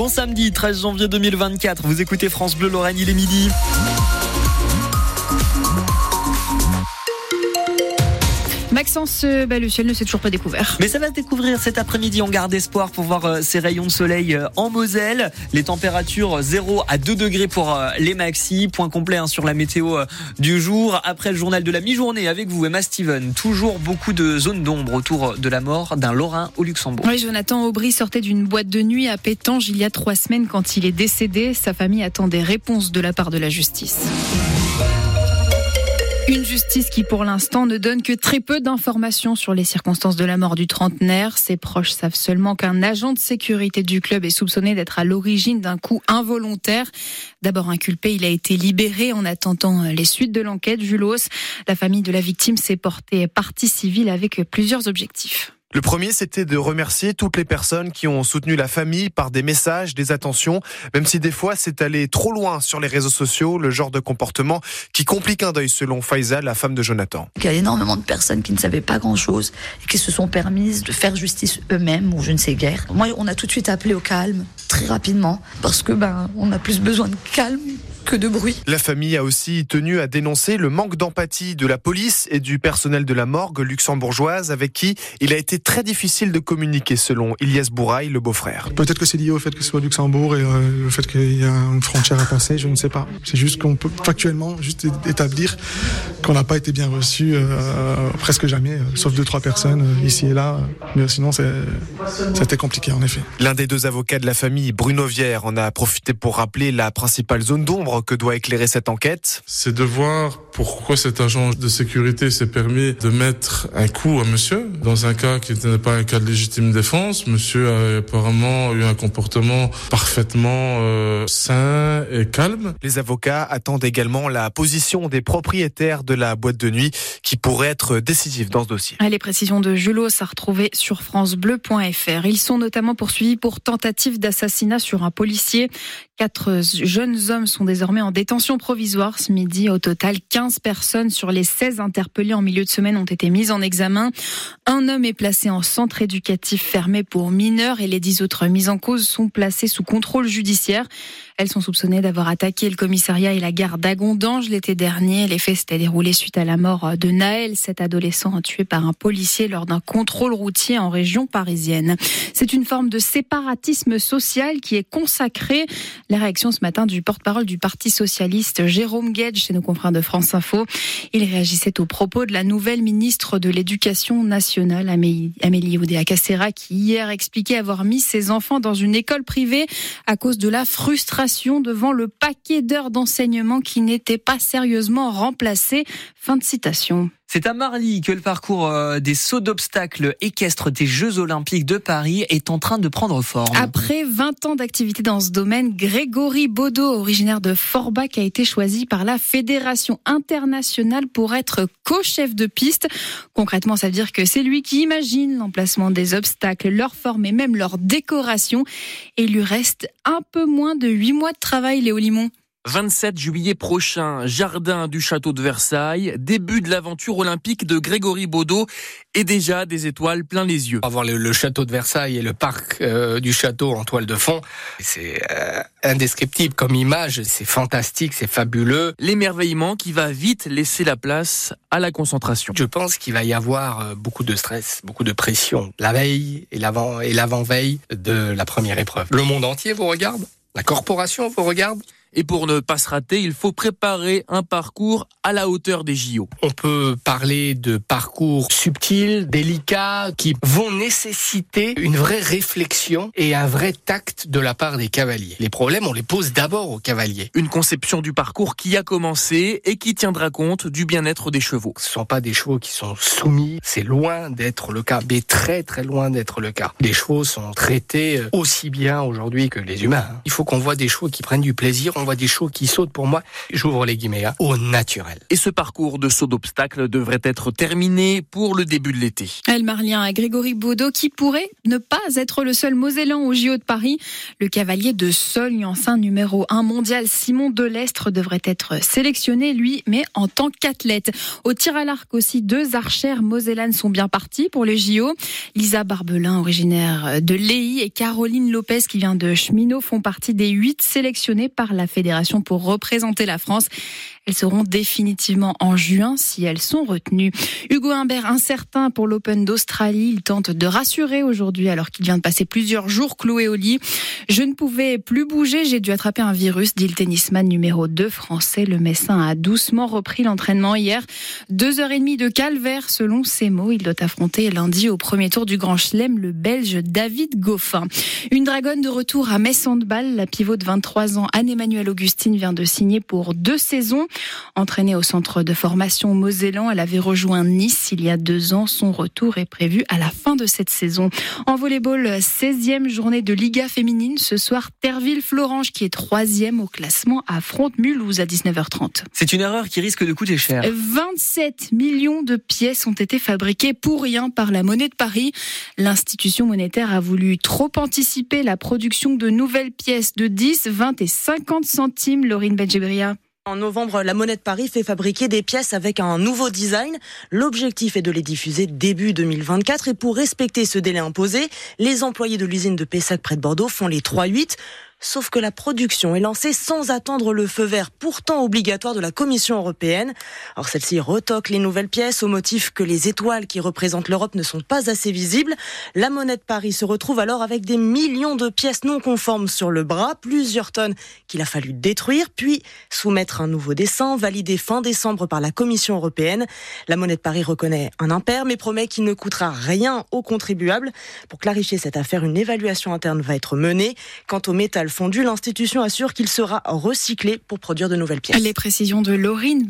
Bon samedi 13 janvier 2024, vous écoutez France Bleu Lorraine, il est midi. Maxence, euh, bah, le ciel ne s'est toujours pas découvert. Mais ça va se découvrir cet après-midi. On garde espoir pour voir euh, ces rayons de soleil euh, en Moselle. Les températures 0 à 2 degrés pour les maxi. Point complet hein, sur la météo du jour. Après le journal de la mi-journée avec vous, Emma Steven. Toujours beaucoup de zones d'ombre autour de la mort d'un Lorrain au Luxembourg. Oui, Jonathan Aubry sortait d'une boîte de nuit à Pétange il y a trois semaines quand il est décédé. Sa famille attend des réponses de la part de la justice. Une justice qui, pour l'instant, ne donne que très peu d'informations sur les circonstances de la mort du trentenaire. Ses proches savent seulement qu'un agent de sécurité du club est soupçonné d'être à l'origine d'un coup involontaire. D'abord inculpé, il a été libéré en attendant les suites de l'enquête. Julos, la famille de la victime s'est portée partie civile avec plusieurs objectifs. Le premier, c'était de remercier toutes les personnes qui ont soutenu la famille par des messages, des attentions, même si des fois c'est allé trop loin sur les réseaux sociaux, le genre de comportement qui complique un deuil selon Faiza, la femme de Jonathan. Il y a énormément de personnes qui ne savaient pas grand-chose et qui se sont permises de faire justice eux-mêmes ou je ne sais guère. Moi, on a tout de suite appelé au calme, très rapidement, parce que ben, on a plus besoin de calme que de bruit. La famille a aussi tenu à dénoncer le manque d'empathie de la police et du personnel de la morgue luxembourgeoise avec qui il a été très difficile de communiquer selon Ilias Bouraille, le beau-frère. Peut-être que c'est lié au fait que ce soit Luxembourg et euh, le fait qu'il y a une frontière à passer, je ne sais pas. C'est juste qu'on peut factuellement juste établir qu'on n'a pas été bien reçu euh, presque jamais, euh, sauf deux trois personnes ici et là. Mais sinon, c'était compliqué en effet. L'un des deux avocats de la famille, Bruno Vière, en a profité pour rappeler la principale zone d'ombre que doit éclairer cette enquête. C'est de voir pourquoi cet agent de sécurité s'est permis de mettre un coup à monsieur dans un cas qui n'était pas un cas de légitime défense. Monsieur a apparemment eu un comportement parfaitement euh, sain et calme. Les avocats attendent également la position des propriétaires de la boîte de nuit qui pourrait être décisive dans ce dossier. Les précisions de Julos à retrouver sur francebleu.fr. Ils sont notamment poursuivis pour tentative d'assassinat sur un policier. Quatre jeunes hommes sont désormais en détention provisoire ce midi. Au total, 15 personnes sur les 16 interpellées en milieu de semaine ont été mises en examen. Un homme est placé en centre éducatif fermé pour mineurs et les 10 autres mises en cause sont placées sous contrôle judiciaire. Elles sont soupçonnées d'avoir attaqué le commissariat et la gare d'Agondange l'été dernier. Les faits s'étaient déroulés suite à la mort de Naël, cet adolescent tué par un policier lors d'un contrôle routier en région parisienne. C'est une forme de séparatisme social qui est consacrée. La réaction ce matin du porte-parole du Parti socialiste, Jérôme Guedj, chez nos confrères de France Info. Il réagissait aux propos de la nouvelle ministre de l'Éducation nationale, Amélie Oudéa-Castéra, qui hier expliquait avoir mis ses enfants dans une école privée à cause de la frustration devant le paquet d'heures d'enseignement qui n'était pas sérieusement remplacé. Fin de citation. C'est à Marly que le parcours euh, des sauts d'obstacles équestres des Jeux Olympiques de Paris est en train de prendre forme. Après 20 ans d'activité dans ce domaine, Grégory Baudot, originaire de Forbach, a été choisi par la Fédération internationale pour être co-chef de piste. Concrètement, ça veut dire que c'est lui qui imagine l'emplacement des obstacles, leur forme et même leur décoration. Et il lui reste un peu moins de 8 mois de travail, Léo Limon. 27 juillet prochain, jardin du château de Versailles, début de l'aventure olympique de Grégory Baudot et déjà des étoiles plein les yeux. Avoir le, château de Versailles et le parc euh, du château en toile de fond, c'est euh, indescriptible comme image, c'est fantastique, c'est fabuleux. L'émerveillement qui va vite laisser la place à la concentration. Je pense qu'il va y avoir euh, beaucoup de stress, beaucoup de pression, la veille et l'avant et l'avant-veille de la première épreuve. Le monde entier vous regarde, la corporation vous regarde? Et pour ne pas se rater, il faut préparer un parcours à la hauteur des JO. On peut parler de parcours subtils, délicats, qui vont nécessiter une vraie réflexion et un vrai tact de la part des cavaliers. Les problèmes, on les pose d'abord aux cavaliers. Une conception du parcours qui a commencé et qui tiendra compte du bien-être des chevaux. Ce ne sont pas des chevaux qui sont soumis, c'est loin d'être le cas, mais très très loin d'être le cas. Les chevaux sont traités aussi bien aujourd'hui que les humains. Il faut qu'on voit des chevaux qui prennent du plaisir on voit des chevaux qui sautent pour moi, j'ouvre les guillemets, hein, au naturel. Et ce parcours de saut d'obstacles devrait être terminé pour le début de l'été. Elle Marlien à Grégory Baudot qui pourrait ne pas être le seul Mosellan au JO de Paris. Le cavalier de Sogne, enceint numéro 1 mondial, Simon Delestre, devrait être sélectionné, lui, mais en tant qu'athlète. Au tir à l'arc aussi, deux archères mosellanes sont bien parties pour les JO. Lisa Barbelin, originaire de Léy, et Caroline Lopez, qui vient de Cheminot, font partie des huit sélectionnés par la fédération pour représenter la France. Elles seront définitivement en juin si elles sont retenues. Hugo Humbert, incertain pour l'Open d'Australie, il tente de rassurer aujourd'hui alors qu'il vient de passer plusieurs jours cloué au lit. Je ne pouvais plus bouger, j'ai dû attraper un virus, dit le tennisman numéro 2 français. Le Messin a doucement repris l'entraînement hier. Deux heures et demie de calvaire selon ses mots. Il doit affronter lundi au premier tour du Grand Chelem le Belge David Goffin. Une dragonne de retour à Metz Handball. La pivot de 23 ans, Anne-Emmanuelle Augustine, vient de signer pour deux saisons. Entraînée au centre de formation Mosellan, elle avait rejoint Nice il y a deux ans. Son retour est prévu à la fin de cette saison. En volleyball, 16e journée de Liga féminine. Ce soir, Terville-Florange, qui est troisième au classement, affronte Mulhouse à 19h30. C'est une erreur qui risque de coûter cher. 27 millions de pièces ont été fabriquées pour rien par la monnaie de Paris. L'institution monétaire a voulu trop anticiper la production de nouvelles pièces de 10, 20 et 50 centimes. Laurine Benjebria. En novembre, la Monnaie de Paris fait fabriquer des pièces avec un nouveau design. L'objectif est de les diffuser début 2024 et pour respecter ce délai imposé, les employés de l'usine de Pessac près de Bordeaux font les 3-8. Sauf que la production est lancée sans attendre le feu vert pourtant obligatoire de la Commission européenne. Alors celle-ci retoque les nouvelles pièces au motif que les étoiles qui représentent l'Europe ne sont pas assez visibles. La monnaie de Paris se retrouve alors avec des millions de pièces non conformes sur le bras, plusieurs tonnes qu'il a fallu détruire, puis soumettre un nouveau dessin validé fin décembre par la Commission européenne. La monnaie de Paris reconnaît un impair mais promet qu'il ne coûtera rien aux contribuables. Pour clarifier cette affaire, une évaluation interne va être menée. Quant au métal fondu, l'institution assure qu'il sera recyclé pour produire de nouvelles pièces. Les précisions de Laurine.